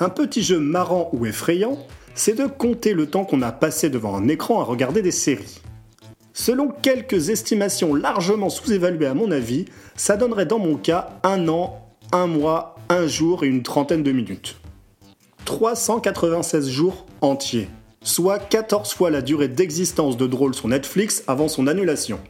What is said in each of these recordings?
Un petit jeu marrant ou effrayant, c'est de compter le temps qu'on a passé devant un écran à regarder des séries. Selon quelques estimations largement sous-évaluées à mon avis, ça donnerait dans mon cas un an, un mois, un jour et une trentaine de minutes. 396 jours entiers, soit 14 fois la durée d'existence de Drôle sur Netflix avant son annulation.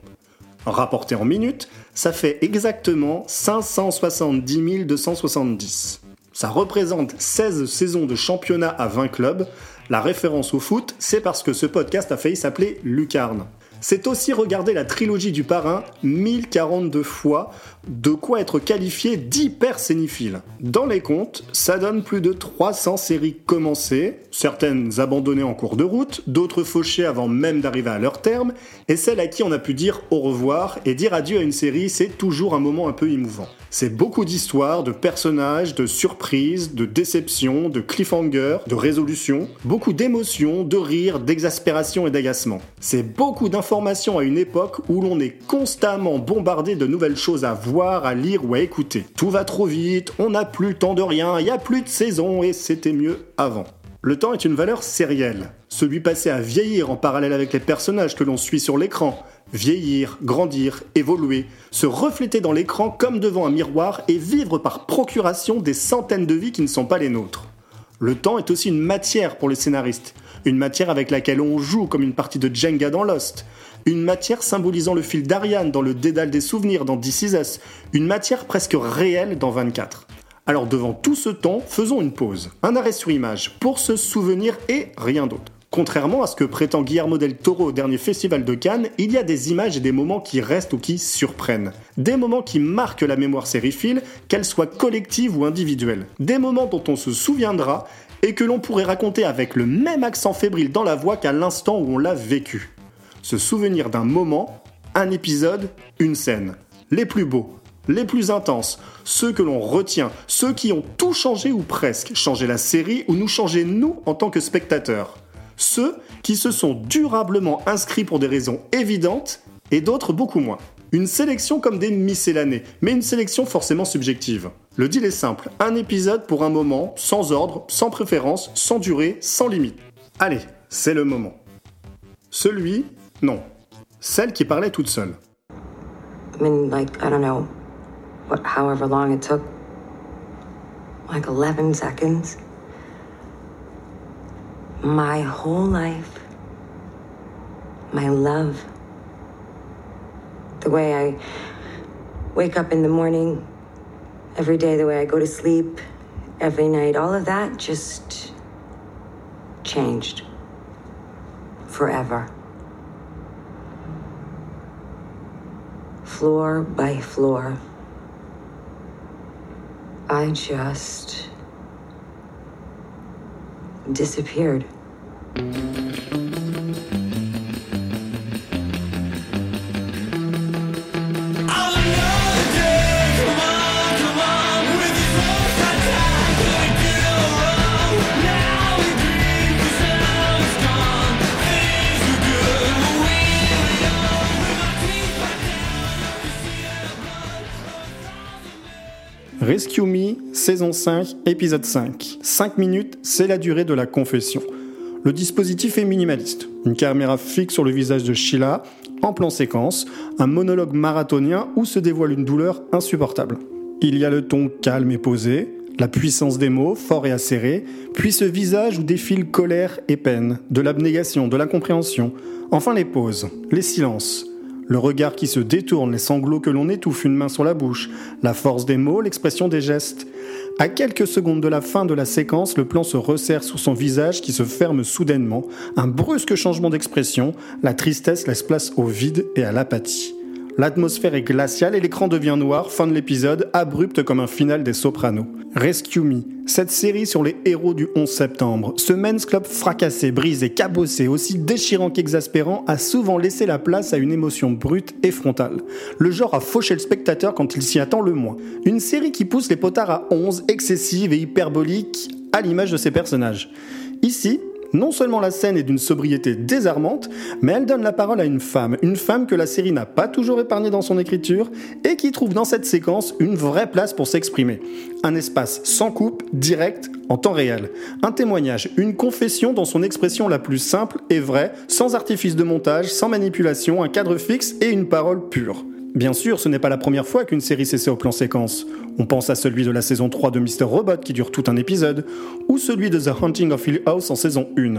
Rapporté en minutes, ça fait exactement 570 270. Ça représente 16 saisons de championnat à 20 clubs. La référence au foot, c'est parce que ce podcast a failli s'appeler Lucarne c'est aussi regarder la trilogie du parrain 1042 fois, de quoi être qualifié d'hyper sénifile. Dans les comptes, ça donne plus de 300 séries commencées, certaines abandonnées en cours de route, d'autres fauchées avant même d'arriver à leur terme, et celles à qui on a pu dire au revoir, et dire adieu à une série, c'est toujours un moment un peu émouvant. C'est beaucoup d'histoires, de personnages, de surprises, de déceptions, de cliffhangers, de résolutions, beaucoup d'émotions, de rires, d'exaspération et d'agacement. C'est beaucoup d'informations à une époque où l'on est constamment bombardé de nouvelles choses à voir, à lire ou à écouter. Tout va trop vite, on n'a plus le temps de rien, il n'y a plus de saison et c'était mieux avant. Le temps est une valeur sérielle. Celui passé à vieillir en parallèle avec les personnages que l'on suit sur l'écran, vieillir, grandir, évoluer, se refléter dans l'écran comme devant un miroir et vivre par procuration des centaines de vies qui ne sont pas les nôtres. Le temps est aussi une matière pour les scénaristes, une matière avec laquelle on joue comme une partie de Jenga dans Lost, une matière symbolisant le fil d'Ariane dans le dédale des souvenirs dans This une matière presque réelle dans 24. Alors devant tout ce temps, faisons une pause, un arrêt sur image, pour se souvenir et rien d'autre. Contrairement à ce que prétend Guillermo del Toro au dernier festival de Cannes, il y a des images et des moments qui restent ou qui surprennent. Des moments qui marquent la mémoire sériephile, qu'elle soit collective ou individuelle. Des moments dont on se souviendra et que l'on pourrait raconter avec le même accent fébrile dans la voix qu'à l'instant où on l'a vécu. Se souvenir d'un moment, un épisode, une scène. Les plus beaux, les plus intenses, ceux que l'on retient, ceux qui ont tout changé ou presque, changé la série ou nous changer nous en tant que spectateurs ceux qui se sont durablement inscrits pour des raisons évidentes et d'autres beaucoup moins. Une sélection comme des miscellanées, mais une sélection forcément subjective. Le deal est simple, un épisode pour un moment, sans ordre, sans préférence, sans durée, sans limite. Allez, c'est le moment. Celui, non. Celle qui parlait toute seule. I mean, like, I don't know, what, however long it took, like 11 seconds? My whole life, my love, the way I wake up in the morning, every day, the way I go to sleep, every night, all of that just changed forever. Floor by floor, I just disappeared. Rescue Me, saison 5, épisode 5. 5 minutes, c'est la durée de la confession. Le dispositif est minimaliste. Une caméra fixe sur le visage de Sheila, en plan séquence, un monologue marathonien où se dévoile une douleur insupportable. Il y a le ton calme et posé, la puissance des mots, fort et acéré, puis ce visage où défilent colère et peine, de l'abnégation, de l'incompréhension, enfin les pauses, les silences, le regard qui se détourne, les sanglots que l'on étouffe, une main sur la bouche, la force des mots, l'expression des gestes. À quelques secondes de la fin de la séquence, le plan se resserre sur son visage qui se ferme soudainement, un brusque changement d'expression, la tristesse laisse place au vide et à l'apathie. L'atmosphère est glaciale et l'écran devient noir, fin de l'épisode, abrupte comme un final des Sopranos. Rescue Me, cette série sur les héros du 11 septembre. Ce men's club fracassé, brisé, cabossé, aussi déchirant qu'exaspérant, a souvent laissé la place à une émotion brute et frontale. Le genre a fauché le spectateur quand il s'y attend le moins. Une série qui pousse les potards à 11, excessive et hyperbolique, à l'image de ses personnages. Ici, non seulement la scène est d'une sobriété désarmante, mais elle donne la parole à une femme, une femme que la série n'a pas toujours épargnée dans son écriture et qui trouve dans cette séquence une vraie place pour s'exprimer. Un espace sans coupe, direct, en temps réel. Un témoignage, une confession dans son expression la plus simple et vraie, sans artifice de montage, sans manipulation, un cadre fixe et une parole pure. Bien sûr, ce n'est pas la première fois qu'une série s'essaie au plan séquence. On pense à celui de la saison 3 de Mr. Robot qui dure tout un épisode, ou celui de The Hunting of Hill House en saison 1.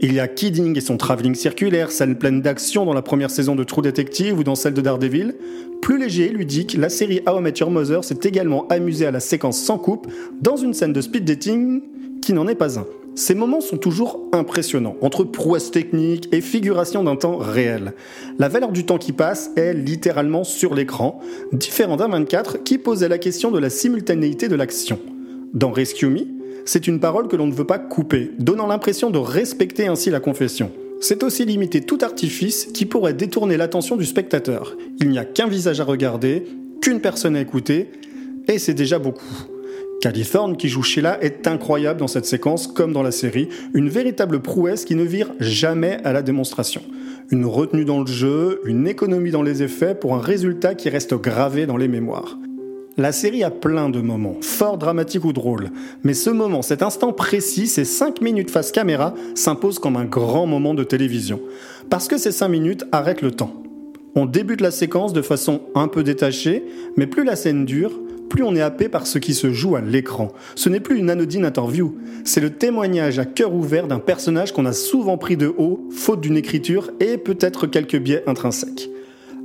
Il y a Kidding et son travelling circulaire, scène pleine d'action dans la première saison de True Detective ou dans celle de Daredevil. Plus léger, ludique, la série How I Mother s'est également amusée à la séquence sans coupe dans une scène de speed dating qui n'en est pas un. Ces moments sont toujours impressionnants, entre prouesse technique et figuration d'un temps réel. La valeur du temps qui passe est littéralement sur l'écran, différent d'un 24 qui posait la question de la simultanéité de l'action. Dans Rescue Me, c'est une parole que l'on ne veut pas couper, donnant l'impression de respecter ainsi la confession. C'est aussi limiter tout artifice qui pourrait détourner l'attention du spectateur. Il n'y a qu'un visage à regarder, qu'une personne à écouter, et c'est déjà beaucoup. Californe, qui joue Sheila, est incroyable dans cette séquence comme dans la série, une véritable prouesse qui ne vire jamais à la démonstration. Une retenue dans le jeu, une économie dans les effets pour un résultat qui reste gravé dans les mémoires. La série a plein de moments, fort dramatiques ou drôles, mais ce moment, cet instant précis, ces 5 minutes face caméra, s'impose comme un grand moment de télévision. Parce que ces 5 minutes arrêtent le temps. On débute la séquence de façon un peu détachée, mais plus la scène dure, plus on est happé par ce qui se joue à l'écran. Ce n'est plus une anodine interview, c'est le témoignage à cœur ouvert d'un personnage qu'on a souvent pris de haut, faute d'une écriture et peut-être quelques biais intrinsèques.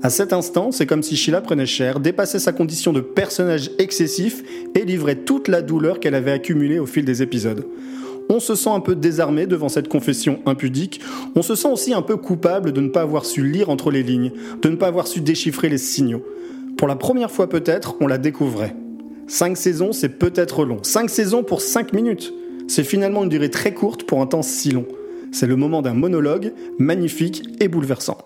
À cet instant, c'est comme si Sheila prenait cher, dépassait sa condition de personnage excessif et livrait toute la douleur qu'elle avait accumulée au fil des épisodes. On se sent un peu désarmé devant cette confession impudique, on se sent aussi un peu coupable de ne pas avoir su lire entre les lignes, de ne pas avoir su déchiffrer les signaux. Pour la première fois peut-être, on la découvrait. Cinq saisons, c'est peut-être long. Cinq saisons pour cinq minutes. C'est finalement une durée très courte pour un temps si long. C'est le moment d'un monologue magnifique et bouleversant.